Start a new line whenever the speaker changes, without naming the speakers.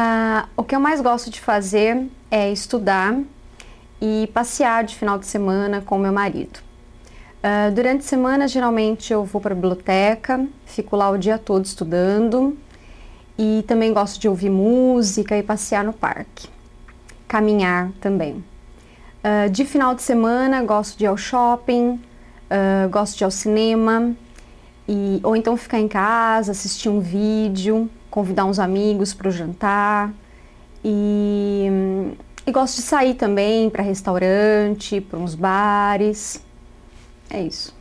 Ah, o que eu mais gosto de fazer é estudar e passear de final de semana com meu marido. Uh, durante a semana, geralmente eu vou para a biblioteca, fico lá o dia todo estudando e também gosto de ouvir música e passear no parque. Caminhar também. Uh, de final de semana, gosto de ir ao shopping, uh, gosto de ir ao cinema, e, ou então ficar em casa, assistir um vídeo, convidar uns amigos para o jantar. E, e gosto de sair também para restaurante, para uns bares. É isso.